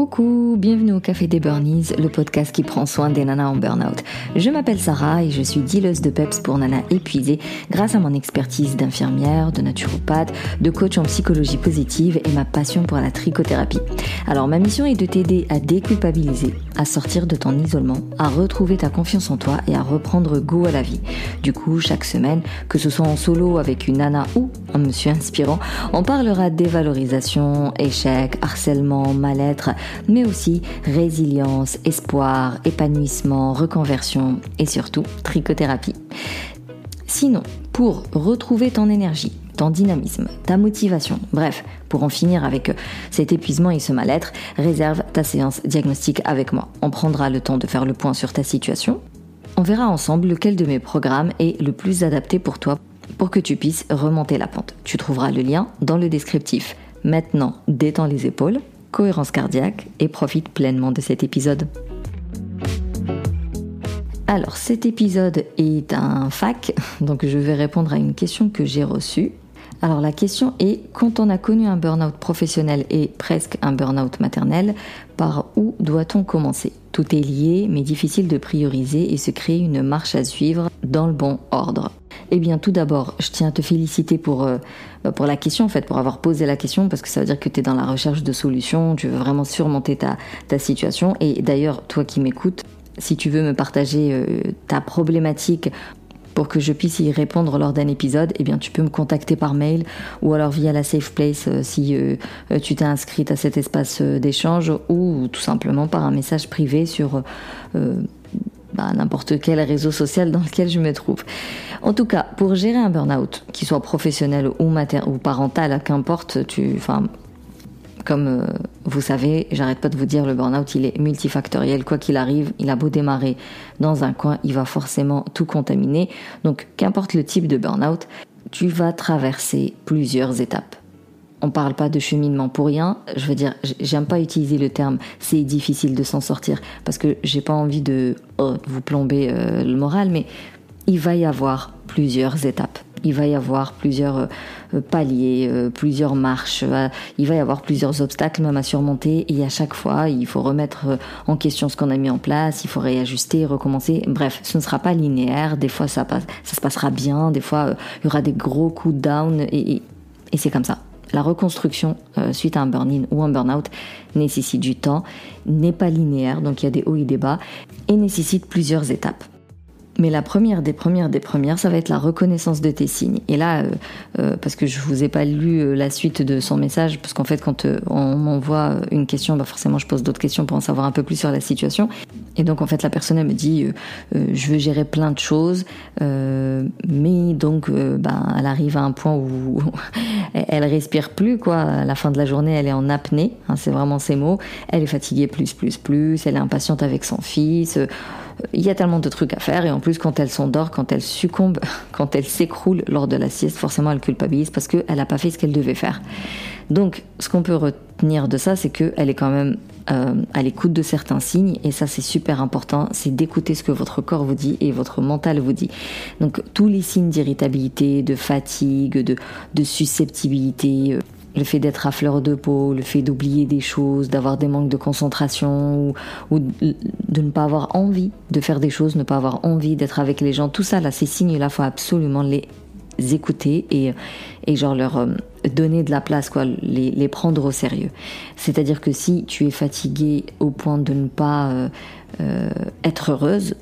Coucou, bienvenue au Café des Burnies, le podcast qui prend soin des nanas en burn-out. Je m'appelle Sarah et je suis dealeuse de PEPS pour nanas épuisées grâce à mon expertise d'infirmière, de naturopathe, de coach en psychologie positive et ma passion pour la trichothérapie. Alors ma mission est de t'aider à déculpabiliser, à sortir de ton isolement, à retrouver ta confiance en toi et à reprendre goût à la vie. Du coup, chaque semaine, que ce soit en solo avec une nana ou un monsieur inspirant, on parlera dévalorisation, échec, harcèlement, mal-être, mais aussi résilience, espoir, épanouissement, reconversion et surtout trichothérapie. Sinon, pour retrouver ton énergie, ton dynamisme, ta motivation, bref, pour en finir avec cet épuisement et ce mal-être, réserve ta séance diagnostique avec moi. On prendra le temps de faire le point sur ta situation. On verra ensemble lequel de mes programmes est le plus adapté pour toi pour que tu puisses remonter la pente. Tu trouveras le lien dans le descriptif. Maintenant, détends les épaules, cohérence cardiaque et profite pleinement de cet épisode. Alors cet épisode est un fac, donc je vais répondre à une question que j'ai reçue. Alors la question est, quand on a connu un burn-out professionnel et presque un burn-out maternel, par où doit-on commencer? Tout est lié, mais difficile de prioriser et se créer une marche à suivre dans le bon ordre. Eh bien, tout d'abord, je tiens à te féliciter pour, euh, bah, pour la question, en fait, pour avoir posé la question, parce que ça veut dire que tu es dans la recherche de solutions, tu veux vraiment surmonter ta, ta situation. Et d'ailleurs, toi qui m'écoutes, si tu veux me partager euh, ta problématique pour que je puisse y répondre lors d'un épisode, eh bien tu peux me contacter par mail ou alors via la Safe Place euh, si tu t'es inscrite à cet espace d'échange ou tout simplement par un message privé sur bah, n'importe quel réseau social dans lequel je me trouve. En tout cas, pour gérer un burn-out, qu'il soit professionnel ou, ou parental, qu'importe, tu, enfin, comme euh, vous savez, j'arrête pas de vous dire, le burn-out, il est multifactoriel. Quoi qu'il arrive, il a beau démarrer dans un coin, il va forcément tout contaminer. Donc, qu'importe le type de burn-out, tu vas traverser plusieurs étapes on parle pas de cheminement pour rien. Je veux dire, j'aime pas utiliser le terme c'est difficile de s'en sortir parce que j'ai pas envie de oh, vous plomber euh, le moral, mais il va y avoir plusieurs étapes. Il va y avoir plusieurs euh, paliers, euh, plusieurs marches, il va y avoir plusieurs obstacles même à surmonter et à chaque fois il faut remettre en question ce qu'on a mis en place, il faut réajuster, recommencer. Bref, ce ne sera pas linéaire, des fois ça, se passera bien, des fois il y aura des gros coups down et c'est comme ça la reconstruction euh, suite à un burn-in ou un burn-out nécessite du temps, n'est pas linéaire, donc il y a des hauts et des bas, et nécessite plusieurs étapes. Mais la première des premières des premières, ça va être la reconnaissance de tes signes. Et là, euh, euh, parce que je vous ai pas lu la suite de son message, parce qu'en fait, quand on m'envoie une question, bah forcément, je pose d'autres questions pour en savoir un peu plus sur la situation. Et donc, en fait, la personne elle me dit, je veux gérer plein de choses, mais donc, bah, elle arrive à un point où elle respire plus, quoi. À la fin de la journée, elle est en apnée. Hein, c'est vraiment ces mots. Elle est fatiguée plus, plus, plus. Elle est impatiente avec son fils il y a tellement de trucs à faire et en plus quand elle s'endort, quand elle succombe, quand elle s'écroule lors de la sieste, forcément elle culpabilise parce qu'elle n'a pas fait ce qu'elle devait faire. Donc ce qu'on peut retenir de ça, c'est qu'elle est quand même euh, à l'écoute de certains signes et ça c'est super important, c'est d'écouter ce que votre corps vous dit et votre mental vous dit. Donc tous les signes d'irritabilité, de fatigue, de, de susceptibilité, euh, le fait d'être à fleur de peau, le fait d'oublier des choses, d'avoir des manques de concentration ou, de ne pas avoir envie de faire des choses, ne pas avoir envie d'être avec les gens, tout ça là, ces signes-là, faut absolument les écouter et, et genre leur euh, donner de la place, quoi, les, les prendre au sérieux. C'est-à-dire que si tu es fatigué au point de ne pas euh, euh, être heureuse,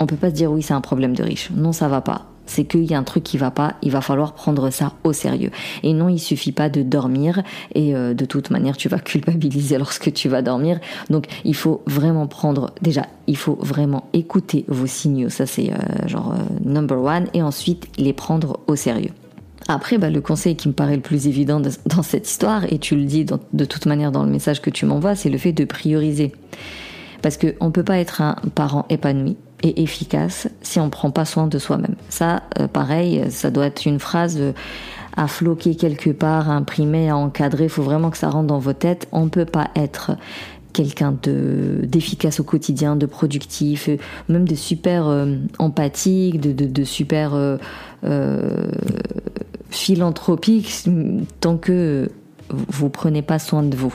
on peut pas se dire oui c'est un problème de riche. Non ça va pas c'est qu'il y a un truc qui va pas, il va falloir prendre ça au sérieux. Et non, il suffit pas de dormir et euh, de toute manière, tu vas culpabiliser lorsque tu vas dormir. Donc, il faut vraiment prendre déjà, il faut vraiment écouter vos signaux, ça c'est euh, genre euh, number one et ensuite les prendre au sérieux. Après, bah, le conseil qui me paraît le plus évident dans cette histoire, et tu le dis de toute manière dans le message que tu m'envoies, c'est le fait de prioriser. Parce qu'on ne peut pas être un parent épanoui et efficace si on ne prend pas soin de soi-même. Ça, euh, pareil, ça doit être une phrase euh, à floquer quelque part, à imprimer, à encadrer. Il faut vraiment que ça rentre dans vos têtes. On ne peut pas être quelqu'un de d'efficace au quotidien, de productif, euh, même de super empathique, de, super philanthropique, tant que vous prenez pas soin de vous.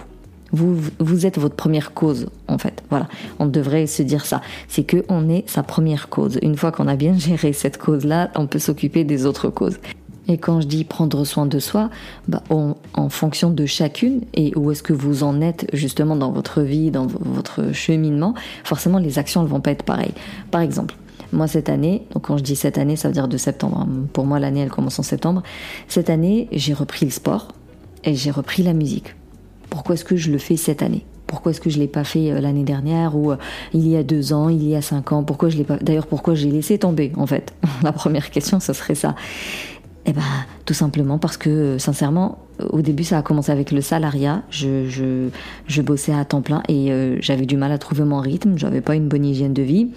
Vous, êtes votre première cause, en fait. Voilà, on devrait se dire ça. C'est que on est sa première cause. Une fois qu'on a bien géré cette cause-là, on peut s'occuper des autres causes. Et quand je dis prendre soin de soi, bah, en fonction de chacune et où est-ce que vous en êtes justement dans votre vie, dans votre cheminement, forcément les actions ne vont pas être pareilles. Par exemple, moi cette année, donc quand je dis cette année, ça veut dire de septembre. Hein. Pour moi l'année elle commence en septembre. Cette année, j'ai repris le sport et j'ai repris la musique. Pourquoi est-ce que je le fais cette année? Pourquoi est-ce que je l'ai pas fait euh, l'année dernière ou euh, il y a deux ans, il y a cinq ans? Pourquoi je l'ai pas D'ailleurs, pourquoi j'ai laissé tomber En fait, la première question, ce serait ça. Eh ben, tout simplement parce que, euh, sincèrement, au début, ça a commencé avec le salariat. Je, je, bossais à temps plein et euh, j'avais du mal à trouver mon rythme. J'avais pas une bonne hygiène de vie.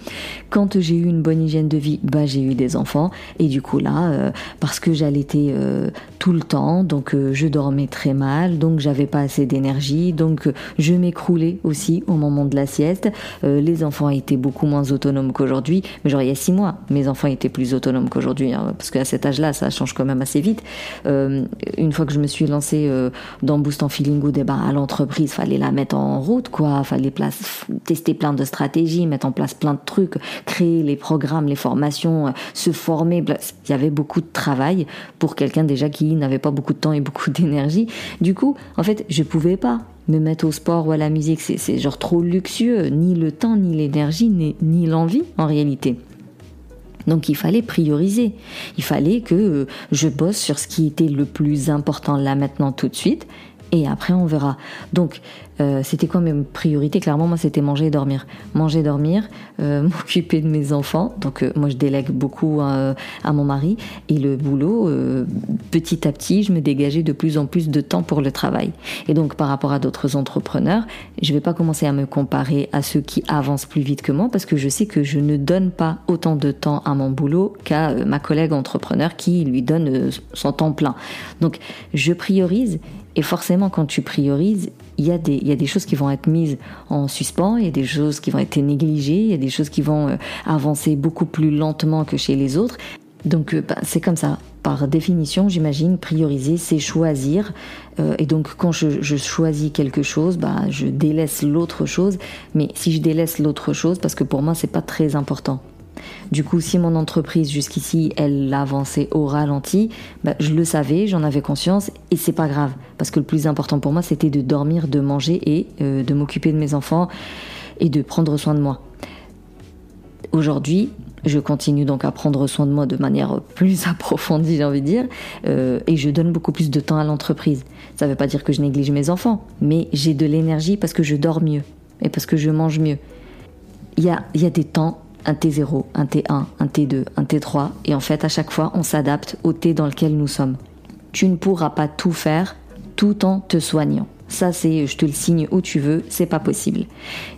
Quand j'ai eu une bonne hygiène de vie, bah j'ai eu des enfants et du coup là, euh, parce que j'allaitais euh, tout le temps, donc je dormais très mal, donc j'avais pas assez d'énergie, donc je m'écroulais aussi au moment de la sieste. les enfants étaient beaucoup moins autonomes qu'aujourd'hui, mais genre il y a six mois, mes enfants étaient plus autonomes qu'aujourd'hui, hein, parce qu'à cet âge-là, ça change quand même assez vite. une fois que je me suis lancé euh, dans Boost en Feeling Good, eh ben, à l'entreprise, fallait la mettre en route, quoi. Fallait tester plein de stratégies, mettre en place plein de trucs, créer les programmes, les formations, euh, se former. Il y avait beaucoup de travail pour quelqu'un déjà qui n'avait pas beaucoup de temps et beaucoup d'énergie. Du coup, en fait, je pouvais pas me mettre au sport ou à la musique. C'est genre trop luxueux. Ni le temps, ni l'énergie, ni, ni l'envie, en réalité. Donc il fallait prioriser. Il fallait que euh, je bosse sur ce qui était le plus important là maintenant tout de suite et après on verra. Donc euh, c'était quoi mes priorités? Clairement, moi c'était manger et dormir. Manger, dormir, euh, m'occuper de mes enfants. Donc euh, moi je délègue beaucoup à mon mari et le boulot. petit à petit, je me dégageais de plus en plus de temps pour le travail. Et donc par rapport à d'autres entrepreneurs, je vais pas commencer à me comparer à ceux qui avancent plus vite que moi parce que je sais que je ne donne pas autant de temps à mon boulot qu'à ma collègue entrepreneur qui lui donne son temps plein. Donc je priorise et forcément, quand tu priorises, il y, a des, y a des choses qui vont être mises en suspens, il y a des choses qui vont être négligées, il y a des choses qui vont euh, avancer beaucoup plus lentement que chez les autres. Donc euh, bah, c'est comme ça. Par définition, j'imagine, prioriser, c'est choisir. Euh, et donc quand je, je, choisis quelque chose, bah, je délaisse l'autre chose. Mais si je délaisse l'autre chose, parce que pour moi, c'est pas très important. Du coup, si mon entreprise jusqu'ici, elle avançait au ralenti, bah, je le savais, j'en avais conscience et c'est pas grave. Parce que le plus important pour moi, c'était de dormir, de manger et euh, de m'occuper de mes enfants et de prendre soin de moi. Aujourd'hui, je continue donc à prendre soin de moi de manière plus approfondie, j'ai envie de dire, euh, et je donne beaucoup plus de temps à l'entreprise. Ça ne veut pas dire que je néglige mes enfants, mais j'ai de l'énergie parce que je dors mieux et parce que je mange mieux. Il y a, y a des temps un T0, un T1, un T2, un T3, et en fait à chaque fois on s'adapte au T dans lequel nous sommes. Tu ne pourras pas tout faire tout en te soignant. Ça, c'est, je te le signe où tu veux, c'est pas possible.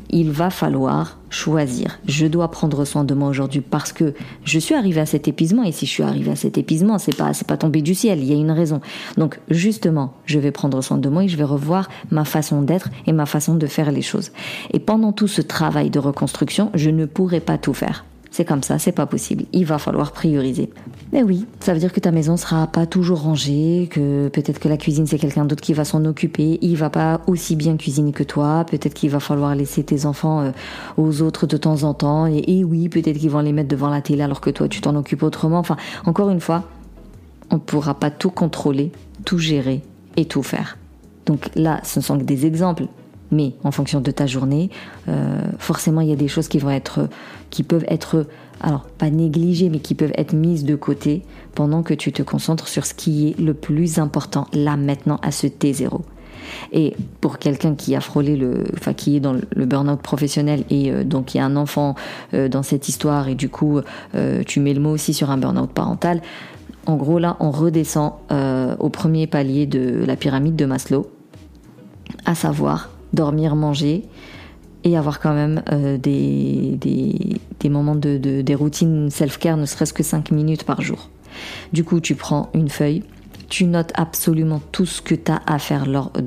Il va falloir choisir. Je dois prendre soin de moi aujourd'hui parce que je suis arrivée à cet épuisement et si je suis arrivée à cet épuisement, c'est pas, c'est pas tombé du ciel. Il y a une raison. Donc, justement, je vais prendre soin de moi et je vais revoir ma façon d'être et ma façon de faire les choses. Et pendant tout ce travail de reconstruction, je ne pourrai pas tout faire. C'est comme ça, c'est pas possible. Il va falloir prioriser. Mais oui, ça veut dire que ta maison sera pas toujours rangée, que peut-être que la cuisine c'est quelqu'un d'autre qui va s'en occuper, il va pas aussi bien cuisiner que toi, peut-être qu'il va falloir laisser tes enfants euh, aux autres de temps en temps, et, oui, peut-être qu'ils vont les mettre devant la télé alors que toi tu t'en occupes autrement. Enfin, encore une fois, on ne pourra pas tout contrôler, tout gérer et tout faire. Donc là, ce ne sont que des exemples. Mais en fonction de ta journée, euh, forcément, il y a des choses qui vont être, qui peuvent être, alors pas négligées, mais qui peuvent être mises de côté pendant que tu te concentres sur ce qui est le plus important là maintenant à ce T0. Et pour quelqu'un qui a frôlé le, enfin qui est dans le burn-out professionnel et euh, donc il y a un enfant euh, dans cette histoire et du coup tu mets le mot aussi sur un burn-out parental. En gros là, on redescend au premier palier de la pyramide de Maslow, à savoir dormir, manger et avoir quand même euh, des, des, moments de, des routines self-care, ne serait-ce que 5 minutes par jour. Du coup, tu prends une feuille, tu notes absolument tout ce que tu as à faire lors euh,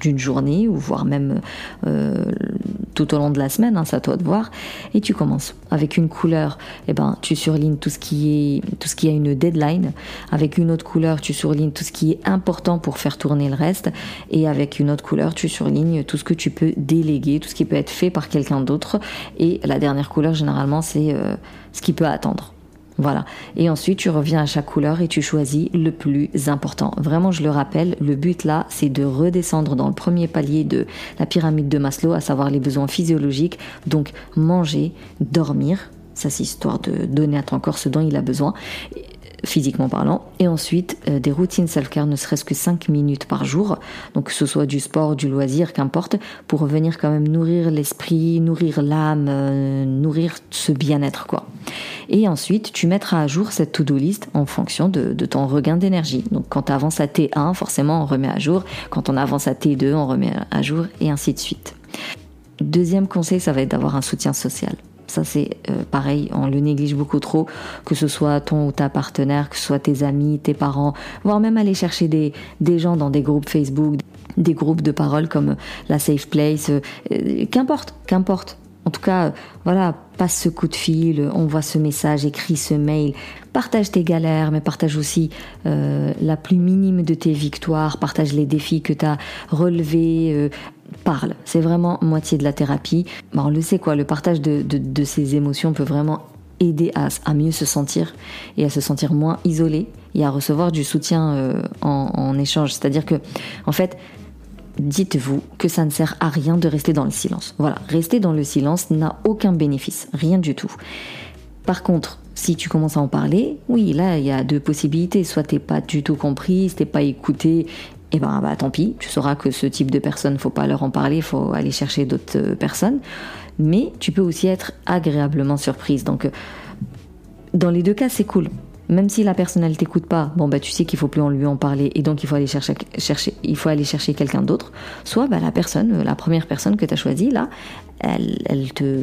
d'une journée, ou voire même euh, tout au long de la semaine, hein, c'est à toi voir. Et tu commences avec une couleur, eh ben tu surlignes tout ce qui est tout ce qui a une deadline. Avec une autre couleur, tu surlignes tout ce qui est important pour faire tourner le reste. Et avec une autre couleur, tu surlignes tout ce que tu peux déléguer, tout ce qui peut être fait par quelqu'un d'autre. Et la dernière couleur, généralement, c'est euh, ce qui peut attendre. Voilà. Et ensuite, tu reviens à chaque couleur et tu choisis le plus important. Vraiment, je le rappelle, le but là, c'est de redescendre dans le premier palier de la pyramide de Maslow, à savoir les besoins physiologiques. Donc, manger, dormir. Ça, c'est histoire de donner à ton corps ce dont il a besoin physiquement parlant, et ensuite euh, des routines self-care, ne serait-ce que 5 minutes par jour, donc que ce soit du sport, du loisir, qu'importe, pour venir quand même nourrir l'esprit, nourrir l'âme, euh, nourrir ce bien-être quoi. Et ensuite, tu mettras à jour cette to-do list en fonction de, ton regain d'énergie. Donc quand tu avances à T1, forcément on remet à jour, quand on avance à T2, on remet à jour, et ainsi de suite. Deuxième conseil, ça va être d'avoir un soutien social. Ça, c'est euh, pareil, on le néglige beaucoup trop, que ce soit ton ou ta partenaire, que ce soit tes amis, tes parents, voire même aller chercher des, des gens dans des groupes Facebook, des groupes de parole comme la Safe Place, euh, euh, qu'importe, qu'importe. En tout cas, voilà, passe ce coup de fil, envoie ce message, écris ce mail, partage tes galères, mais partage aussi la plus minime de tes victoires, partage les défis que tu as relevés, parle. C'est vraiment moitié de la thérapie. on le sait quoi, le partage de, de, ces émotions peut vraiment aider à, à, mieux se sentir et à se sentir moins isolé et à recevoir du soutien euh, en, en, échange. C'est-à-dire que, en fait, dites-vous que ça ne sert à rien de rester dans le silence. Voilà, rester dans le silence n'a aucun bénéfice, rien du tout. Par contre, si tu commences à en parler, oui, là, il y a deux possibilités. Soit t'es pas du tout compris, t'es pas écouté et eh ben bah tant pis, tu sauras que ce type de personnes, faut pas leur en parler, faut aller chercher d'autres euh, personnes. Mais tu peux aussi être agréablement surprise. Donc euh, dans les deux cas, c'est cool. Même si la personne elle t'écoute pas, bon bah tu sais qu'il faut plus en lui en parler et donc il faut aller chercher, chercher il faut aller chercher quelqu'un d'autre. Soit bah la personne, la première personne que tu as choisie là, elle, elle te,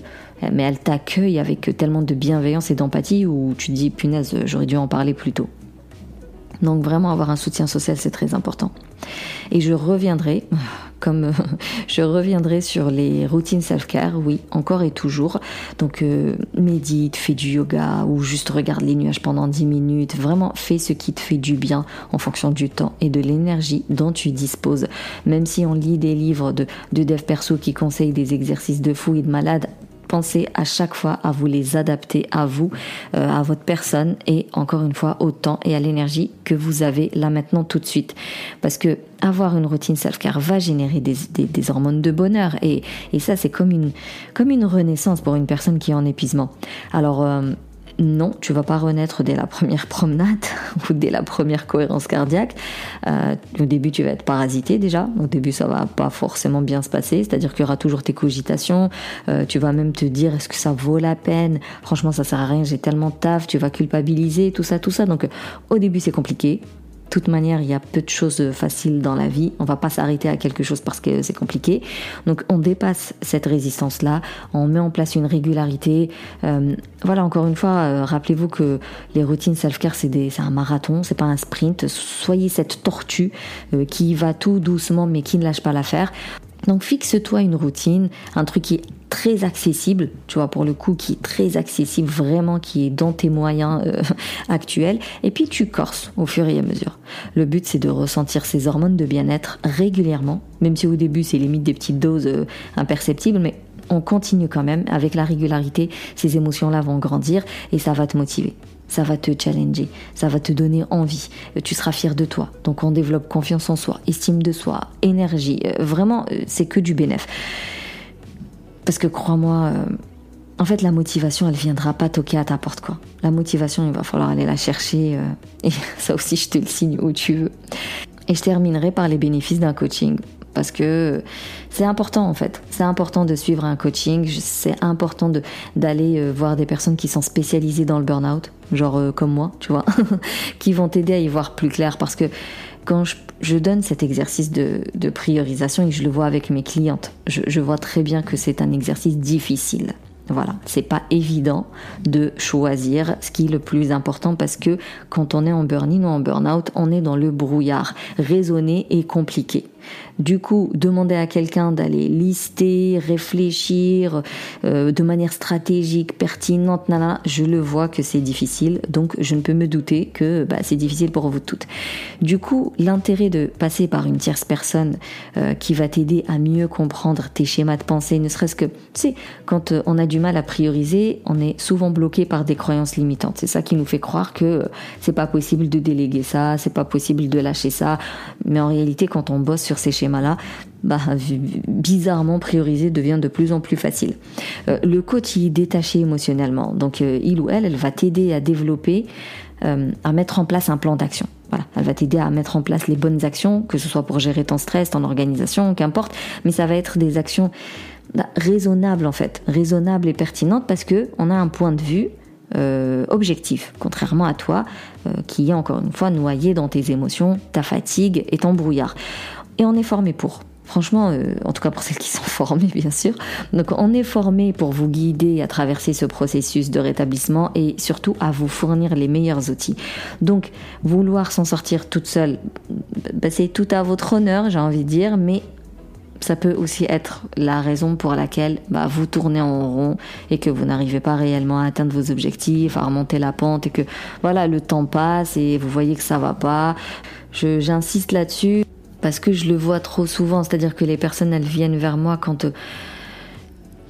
mais elle t'accueille avec tellement de bienveillance et d'empathie où tu te dis punaise j'aurais dû en parler plus tôt. Donc vraiment avoir un soutien social, c'est très important. Et je reviendrai, comme je reviendrai sur les routines self-care, oui, encore et toujours. Donc euh, médite, fais du yoga ou juste regarde les nuages pendant 10 minutes. Vraiment, fais ce qui te fait du bien en fonction du temps et de l'énergie dont tu disposes. Même si on lit des livres de, de dev perso qui conseillent des exercices de fou et de malade, pensez à chaque fois à vous les adapter à vous, euh, à votre personne et encore une fois au temps et à l'énergie que vous avez là maintenant tout de suite. Parce que avoir une routine self-care va générer des, des, hormones de bonheur et, et ça c'est comme une, comme une renaissance pour une personne qui est en épuisement. Alors euh, non, tu vas pas renaître dès la première promenade ou dès la première cohérence cardiaque. Euh, au début, tu vas être parasité déjà. Au début, ça va pas forcément bien se passer. C'est-à-dire qu'il y aura toujours tes cogitations. Euh, tu vas même te dire est-ce que ça vaut la peine? Franchement, ça sert à rien. J'ai tellement de taf. Tu vas culpabiliser, tout ça, tout ça. Donc, au début, c'est compliqué toute manière, il y a peu de choses faciles dans la vie. On va pas s'arrêter à quelque chose parce que c'est compliqué. Donc, on dépasse cette résistance-là. On met en place une régularité. Euh, voilà, encore une fois, euh, rappelez-vous que les routines self-care, c'est un marathon, c'est pas un sprint. Soyez cette tortue euh, qui va tout doucement, mais qui ne lâche pas l'affaire. Donc fixe-toi une routine, un truc qui est très accessible, tu vois, pour le coup, qui est très accessible, vraiment, qui est dans tes moyens euh, actuels, et puis tu corses au fur et à mesure. Le but, c'est de ressentir ces hormones de bien-être régulièrement, même si au début, c'est limite des petites doses euh, imperceptibles, mais on continue quand même, avec la régularité, ces émotions-là vont grandir et ça va te motiver ça va te challenger, ça va te donner envie, euh, tu seras fier de toi. Donc on développe confiance en soi, estime de soi, énergie, euh, vraiment euh, c'est que du bénéf. Parce que crois-moi, en fait la motivation elle viendra pas toquer à ta porte quoi. La motivation il va falloir aller la chercher et ça aussi je te le signe où tu veux. Et je terminerai par les bénéfices d'un coaching parce que c'est important en fait. C'est important de suivre un coaching, c'est important d'aller euh, voir des personnes qui sont spécialisées dans le burn-out, genre euh, comme moi, tu vois, qui vont t'aider à y voir plus clair parce que quand je, donne cet exercice de, priorisation et que je le vois avec mes clientes, je vois très bien que c'est un exercice difficile. Voilà, c'est pas évident de choisir ce qui est le plus important parce que quand on est en burn-in ou en burn-out, on est dans le brouillard. Raisonner est compliqué. Du coup, demander à quelqu'un d'aller lister, réfléchir euh, de manière stratégique, pertinente, je le vois que c'est difficile, donc je ne peux me douter que bah, c'est difficile pour vous toutes. Du coup, l'intérêt de passer par une tierce personne euh, qui va t'aider à mieux comprendre tes schémas de pensée, ne serait-ce que, tu sais, quand euh, on a du mal à prioriser, on est souvent bloqué par des croyances limitantes. C'est ça qui nous fait croire que c'est pas possible de déléguer ça, c'est pas possible de lâcher ça. Mais en réalité, quand on bosse sur ces schémas-là, bah, bizarrement prioriser devient de plus en plus facile. Euh, le coach est détaché émotionnellement, donc euh, il ou elle, va t'aider à développer, euh, à mettre en place un plan d'action. Elle va t'aider à mettre en place les bonnes actions, que ce soit pour gérer ton stress, ton organisation, qu'importe, mais ça va être des actions bah, raisonnables en fait, raisonnables et pertinentes parce que on a un point de vue objectif, contrairement à toi qui est encore une fois noyé dans tes émotions, ta fatigue et ton brouillard. Et on est formé pour. Franchement, euh, en tout cas pour celles qui sont formées, bien sûr. Donc, on est formé pour vous guider à traverser ce processus de rétablissement et surtout à vous fournir les meilleurs outils. Donc, vouloir s'en sortir toute seule, bah, c'est tout à votre honneur, j'ai envie de dire, mais ça peut aussi être la raison pour laquelle bah, vous tournez en rond et que vous n'arrivez pas réellement à atteindre vos objectifs, à remonter la pente et que voilà le temps passe et vous voyez que ça va pas. J'insiste là-dessus parce que je le vois trop souvent, c'est-à-dire que les personnes elles viennent vers moi quand euh,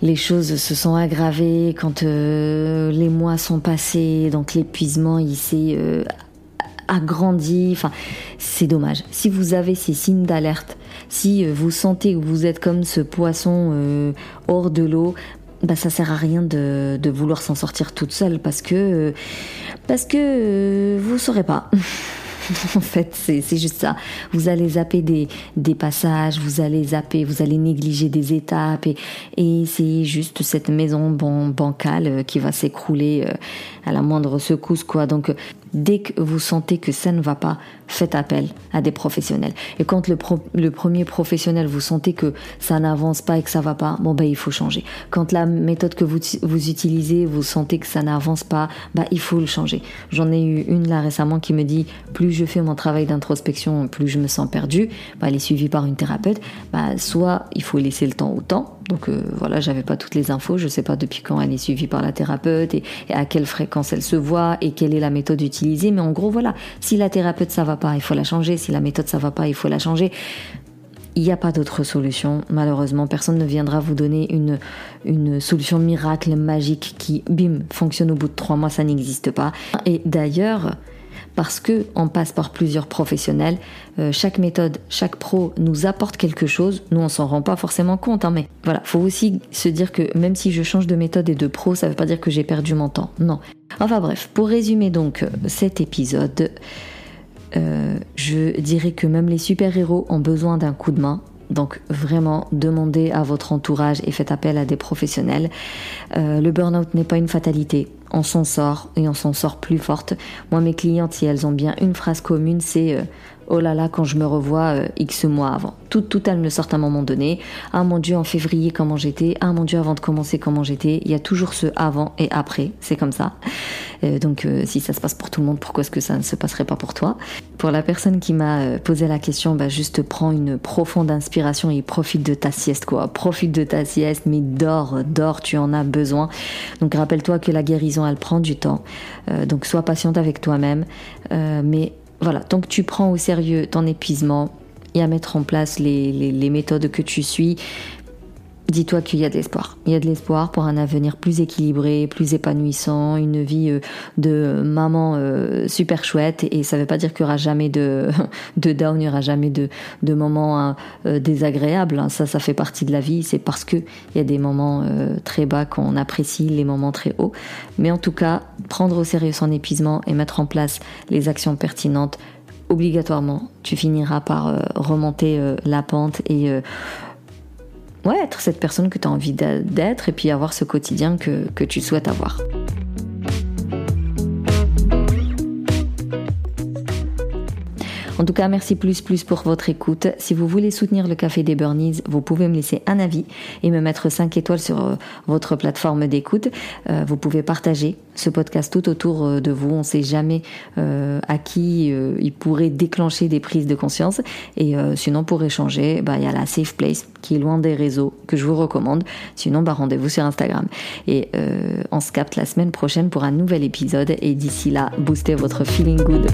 les choses se sont aggravées, quand euh, les mois sont passés, donc l'épuisement il s'est euh, agrandi. Enfin, c'est dommage. Si vous avez ces signes d'alerte, si vous sentez que vous êtes comme ce poisson hors de l'eau, bah ça sert à rien de, vouloir s'en sortir toute seule parce que parce que saurez pas. en fait, c'est juste ça. Vous allez zapper des, passages, vous allez zapper, vous allez négliger des étapes et, c'est juste cette maison bancale euh, qui va s'écrouler euh, à la moindre secousse, quoi. Donc, dès que vous sentez que ça ne va pas, faites appel à des professionnels. Et quand le, premier professionnel, vous sentez que ça n'avance pas et que ça va pas, bon ben il faut changer. Quand la méthode que vous, vous utilisez, vous sentez que ça n'avance pas, bah il faut le changer. J'en ai eu une là récemment qui me dit plus je fais mon travail d'introspection, plus je me sens perdu. Bah, elle est suivie par une thérapeute. Bah, soit il faut laisser le temps au temps. Donc euh, voilà, j'avais pas toutes les infos. Je sais pas depuis quand elle est suivie par la thérapeute et, et à quelle fréquence elle se voit et quelle est la méthode utilisée mais en gros, voilà, si la thérapeute ça va pas, il faut la changer. Si la méthode ça va pas, il faut la changer. Il n'y a pas d'autre solution, malheureusement. Personne ne viendra vous donner une, une solution miracle, magique, qui, bim, fonctionne au bout de trois mois, ça n'existe pas. Et d'ailleurs, parce que on passe par plusieurs professionnels. Euh, chaque méthode, chaque pro nous apporte quelque chose. Nous, on s'en rend pas forcément compte, hein, mais voilà, faut aussi se dire que même si je change de méthode et de pro, ça veut pas dire que j'ai perdu mon temps. Non. Enfin bref, pour résumer donc euh, cet épisode, euh, je dirais que même les super-héros ont besoin d'un coup de main. Donc vraiment, demandez à votre entourage et faites appel à des professionnels. le burn-out n'est pas une fatalité on s'en sort et on s'en sort plus forte. Moi, mes clientes, si elles ont bien une phrase commune, c'est euh, oh là là, quand je me revois euh, X mois avant. Tout, tout elles me sortent à un moment donné. Ah mon Dieu, en février, comment j'étais. Ah mon Dieu, avant de commencer, comment j'étais. Il y a toujours ce avant et après. C'est comme ça. Euh, donc, si ça se passe pour tout le monde, pourquoi est-ce que ça ne se passerait pas pour toi? Pour la personne qui m'a posé la question, bah, juste prends une profonde inspiration et profite de ta sieste, quoi. Profite de ta sieste, mais dors, dors, tu en as besoin. Donc, rappelle-toi que la guérison, elle prend du temps. donc, sois patiente avec toi-même. mais voilà, tant que tu prends au sérieux ton épuisement et à mettre en place les, méthodes que tu suis, dis-toi qu'il y a de l'espoir. Il y a de l'espoir pour un avenir plus équilibré, plus épanouissant, une vie euh, de maman euh, super chouette. Et ça ne veut pas dire qu'il n'y aura jamais de, de down, il n'y aura jamais de, de moments hein, euh, désagréables. Hein. Ça, ça fait partie de la vie. C'est parce qu'il y a des moments très bas qu'on apprécie les moments très hauts. Mais en tout cas, prendre au sérieux son épuisement et mettre en place les actions pertinentes obligatoirement, tu finiras par remonter la pente et ouais, être cette personne que tu as envie d'être et puis avoir ce quotidien que, que tu souhaites avoir. En tout cas, merci plus plus pour votre écoute. Si vous voulez soutenir le Café des Burnies, vous pouvez me laisser un avis et me mettre 5 étoiles sur euh, votre plateforme d'écoute. Euh, vous pouvez partager ce podcast tout autour euh, de vous. On ne sait jamais à qui il pourrait déclencher des prises de conscience. Et sinon, pour échanger, bah, il y a la Safe Place qui est loin des réseaux que je vous recommande. Sinon, bah, rendez-vous sur Instagram. Et on se capte la semaine prochaine pour un nouvel épisode. Et d'ici là, boostez votre feeling good.